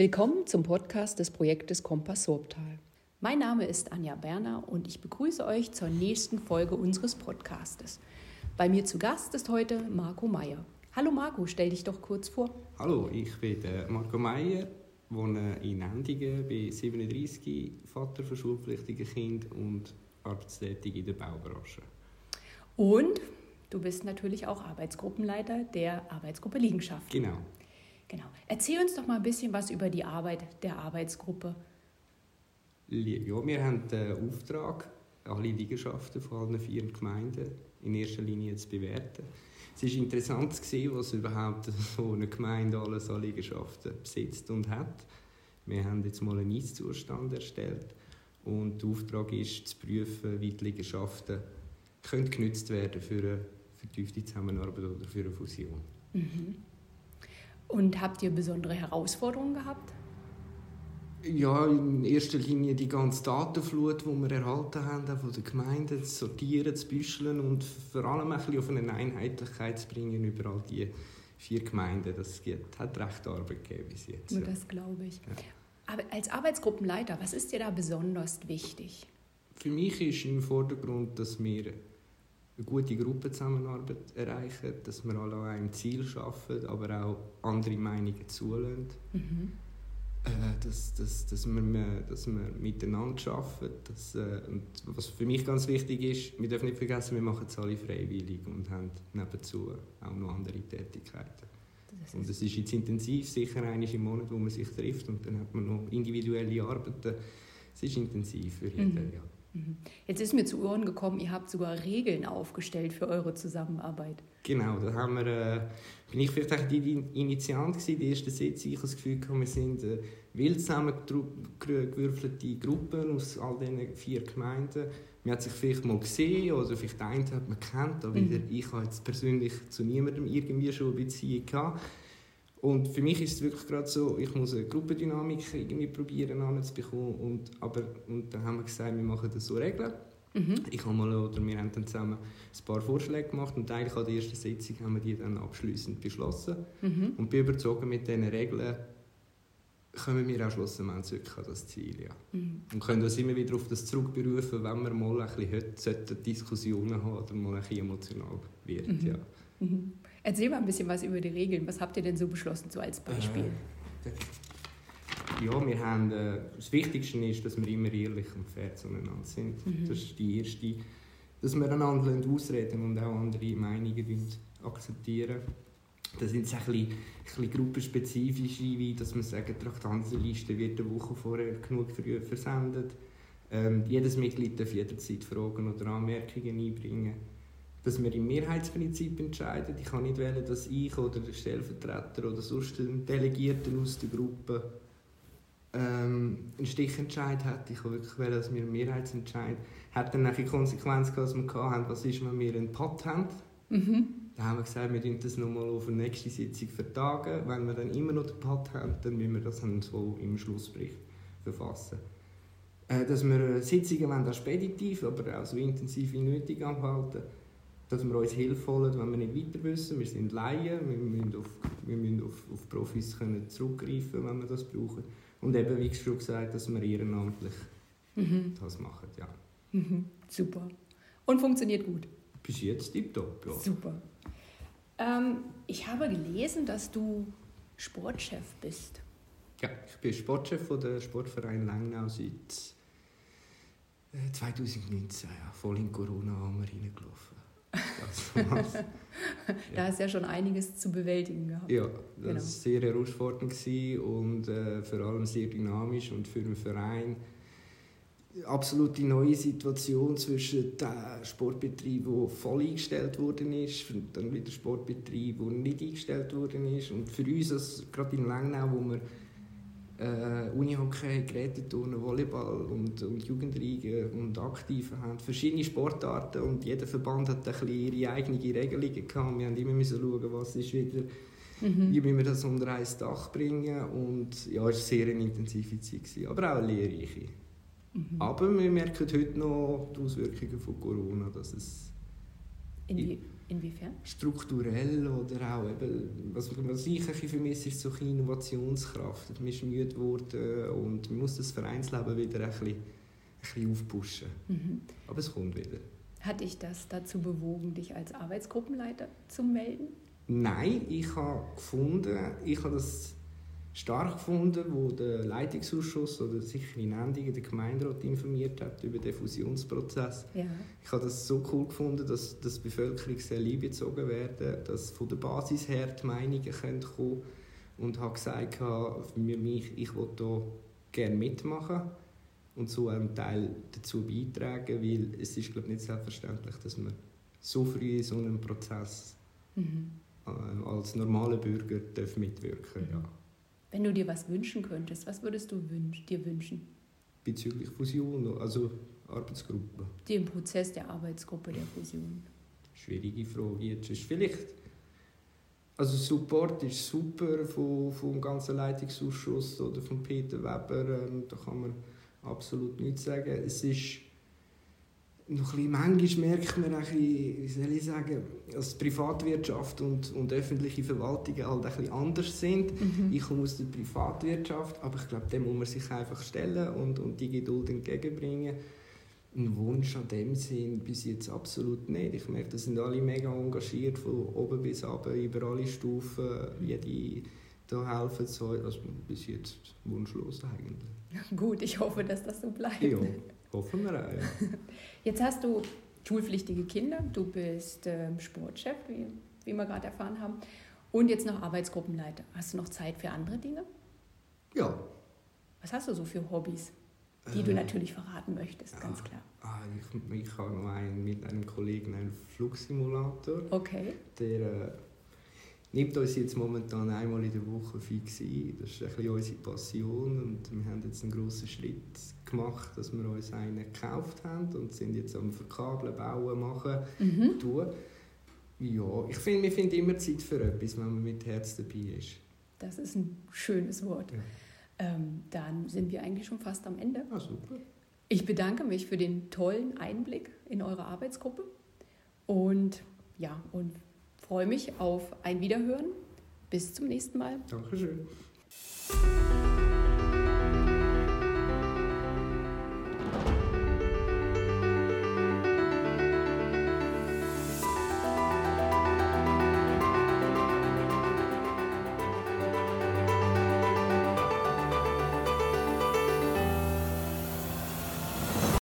Willkommen zum Podcast des Projektes Kompass Sorbtal. Mein Name ist Anja Berner und ich begrüße euch zur nächsten Folge unseres Podcastes. Bei mir zu Gast ist heute Marco Meyer. Hallo Marco, stell dich doch kurz vor. Hallo, ich bin Marco Meyer, wohne in Endingen, bin 37, Vater von schulpflichtigen Kindern und arbeitstätig in der Baubranche. Und du bist natürlich auch Arbeitsgruppenleiter der Arbeitsgruppe Liegenschaft. Genau. Genau. Erzähl uns doch mal ein bisschen was über die Arbeit der Arbeitsgruppe. Ja, wir haben den Auftrag, alle Liegenschaften von allen vier Gemeinden in erster Linie zu bewerten. Es war interessant zu sehen, was überhaupt so eine Gemeinde alles an Liegenschaften besitzt und hat. Wir haben jetzt mal einen Ist-Zustand erstellt und der Auftrag ist, zu prüfen, wie die Liegenschaften können genutzt werden für eine vertiefte Zusammenarbeit oder für eine Fusion. Mhm. Und habt ihr besondere Herausforderungen gehabt? Ja, in erster Linie die ganze Datenflut, die wir erhalten haben, auch von den Gemeinden, zu sortieren, zu büscheln und vor allem ein bisschen auf eine Einheitlichkeit zu bringen über all die vier Gemeinden. Das hat recht Arbeit gegeben bis jetzt. Nur das glaube ich. Ja. Aber als Arbeitsgruppenleiter, was ist dir da besonders wichtig? Für mich ist im Vordergrund, dass wir eine gute Gruppenzusammenarbeit erreichen, dass wir alle an einem Ziel arbeiten, aber auch andere Meinungen zulassen. Mhm. Äh, dass, dass, dass, wir, dass wir miteinander arbeiten. Dass, äh, und was für mich ganz wichtig ist, wir dürfen nicht vergessen, wir machen es alle freiwillig und haben nebenzu auch noch andere Tätigkeiten. Und es ist jetzt intensiv, sicher einmal im Monat, wo man sich trifft und dann hat man noch individuelle Arbeiten. Es ist intensiv für jeden, mhm. ja. Mhm. Jetzt ist mir zu Ohren gekommen, ihr habt sogar Regeln aufgestellt für eure Zusammenarbeit. Genau, da haben wir, äh, bin ich vielleicht auch die Initiant gewesen, die erste Sitzung. Ich habe das Gefühl, wir sind äh, wild zusammengewürfelte Gruppen aus all diesen vier Gemeinden. Man hat sich vielleicht mal gesehen oder vielleicht einen hat man kennt, aber mhm. ich habe jetzt persönlich zu niemandem irgendwie schon eine Beziehung gehabt. Und für mich ist es wirklich gerade so, ich muss eine Gruppendynamik irgendwie probieren anzubekommen. Und, aber, und dann haben wir gesagt, wir machen das so Regeln. Mhm. Ich habe mal, oder wir haben dann zusammen ein paar Vorschläge gemacht und eigentlich an der ersten Sitzung haben wir die dann abschließend beschlossen. Mhm. Und bin überzogen mit diesen Regeln, kommen wir auch schlussendlich wirklich an das Ziel. Ja. Mhm. Und können uns immer wieder auf das zurückberufen, wenn wir mal ein bisschen heute Diskussionen haben oder mal ein bisschen emotional wird. Mhm. Ja. Erzähl mal ein bisschen was über die Regeln. Was habt ihr denn so beschlossen, so als Beispiel? Äh, ja, wir haben, äh, das Wichtigste ist, dass wir immer ehrlich und fair zueinander sind. Mhm. Das ist die erste, dass wir einander ausreden und auch andere Meinungen akzeptieren. Das sind ein bisschen, ein bisschen gruppenspezifische, wie dass wir sagen, die Traktandenliste wird eine Woche vorher genug früh versendet. Ähm, jedes Mitglied darf jederzeit Fragen oder Anmerkungen einbringen dass wir im Mehrheitsprinzip entscheiden. Ich kann nicht wählen, dass ich oder der Stellvertreter oder sonst ein Delegierter aus der Gruppe ähm, einen Stichentscheid hat. Ich wollte wirklich wählen, dass wir einen Mehrheitsentscheid hat dann die Konsequenz gehabt, dass wir hatten, was ist, wenn wir einen Pott haben. Mhm. Dann haben wir gesagt, wir das nochmal auf die nächste Sitzung vertagen. Wenn wir dann immer noch den Pott haben, dann müssen wir das dann so im Schlussbericht verfassen. Äh, dass wir Sitzungen wollen, speditiv, aber auch so intensiv wie nötig anhalten dass wir uns Hilfe holen, wenn wir nicht weiter wissen. Wir sind Laien, wir müssen auf, wir müssen auf, auf Profis können zurückgreifen, wenn wir das brauchen. Und eben, wie schon gesagt, dass wir ehrenamtlich mhm. das machen. Ja. Mhm. Super. Und funktioniert gut? Bis jetzt tiptop, ja. Super. Ähm, ich habe gelesen, dass du Sportchef bist. Ja, ich bin Sportchef von der Sportverein Langnau seit 2019. Äh, ja, voll in Corona haben wir reingelaufen da ist ja schon einiges zu bewältigen gehabt. Ja, das genau. war sehr herausfordernd und äh, vor allem sehr dynamisch und für den Verein absolut die neue Situation zwischen dem Sportbetrieb, der voll eingestellt worden ist, und dann wieder Sportbetrieb, der nicht eingestellt worden ist. Und für uns, also gerade in Langnau, wo wir äh, Unihockey, Geräteturnen, Volleyball und, und Jugendliga und Aktive haben. Verschiedene Sportarten und jeder Verband hat ein bisschen ihre eigenen Regelungen gehabt. Wir haben immer müssen schauen, was ist wieder, mhm. wie wir das unter ein Dach bringen und ja, es war sehr eine intensive Zeit, gewesen, aber auch eine lehrreiche. Mhm. Aber wir merken heute noch die Auswirkungen von Corona, dass es Inwie inwiefern? Strukturell oder auch eben, was, was ich ein vermisse, ist so eine Innovationskraft. Man ist müde geworden und man muss das Vereinsleben wieder ein bisschen, ein bisschen aufpushen. Mhm. Aber es kommt wieder. Hat dich das dazu bewogen, dich als Arbeitsgruppenleiter zu melden? Nein, ich habe gefunden, ich habe das stark gefunden, wo der Leitungsausschuss oder sicher in Endingen der Gemeinderat informiert hat über den Fusionsprozess. Ja. Ich habe das so cool gefunden, dass, dass die Bevölkerung sehr lieb gezogen werden, dass von der Basis her die Meinungen kommen können und habe gesagt, für mich, ich will hier gerne mitmachen und so einen Teil dazu beitragen, weil es ist glaube nicht selbstverständlich, dass man so früh in so einem Prozess mhm. Äh, als normaler Bürger mitwirken darf. Ja. Wenn du dir was wünschen könntest, was würdest du wünsch, dir wünschen? Bezüglich Fusion, also Arbeitsgruppe. Den Prozess der Arbeitsgruppe der Fusion. Schwierige Frage jetzt. Ist vielleicht, also Support ist super vom, vom ganzen Leitungsausschuss oder von Peter Weber, ähm, da kann man absolut nichts sagen. Es ist noch ein manchmal merkt man ein bisschen, wie soll ich sagen, dass Privatwirtschaft und, und öffentliche Verwaltungen halt ein bisschen anders sind. Mhm. Ich komme aus der Privatwirtschaft, aber ich glaube, dem muss man sich einfach stellen und, und die Geduld entgegenbringen. Ein Wunsch an dem Sinn bis jetzt absolut nicht. Ich merke, da sind alle mega engagiert, von oben bis unten, über alle Stufen, jede da helfen so, also bis jetzt wunschlos eigentlich. Gut, ich hoffe, dass das so bleibt. Ja. Hoffen wir ja. Jetzt hast du schulpflichtige Kinder, du bist ähm, Sportchef, wie, wie wir gerade erfahren haben, und jetzt noch Arbeitsgruppenleiter. Hast du noch Zeit für andere Dinge? Ja. Was hast du so für Hobbys, die äh, du natürlich verraten möchtest, ja, ganz klar? Ah, ich, ich habe noch einen, mit einem Kollegen einen Flugsimulator. Okay. Der äh, nimmt uns jetzt momentan einmal in der Woche fix ein. Das ist ein bisschen unsere Passion und wir haben jetzt einen grossen Schritt gemacht, dass wir uns einen gekauft haben und sind jetzt am Verkabeln, Bauen, Machen, mhm. tun. Ja, ich finde, wir finden immer Zeit für etwas, wenn man mit Herz dabei ist. Das ist ein schönes Wort. Ja. Ähm, dann sind wir eigentlich schon fast am Ende. Ah, super. Ich bedanke mich für den tollen Einblick in eure Arbeitsgruppe und ja, und freue mich auf ein Wiederhören. Bis zum nächsten Mal. Dankeschön.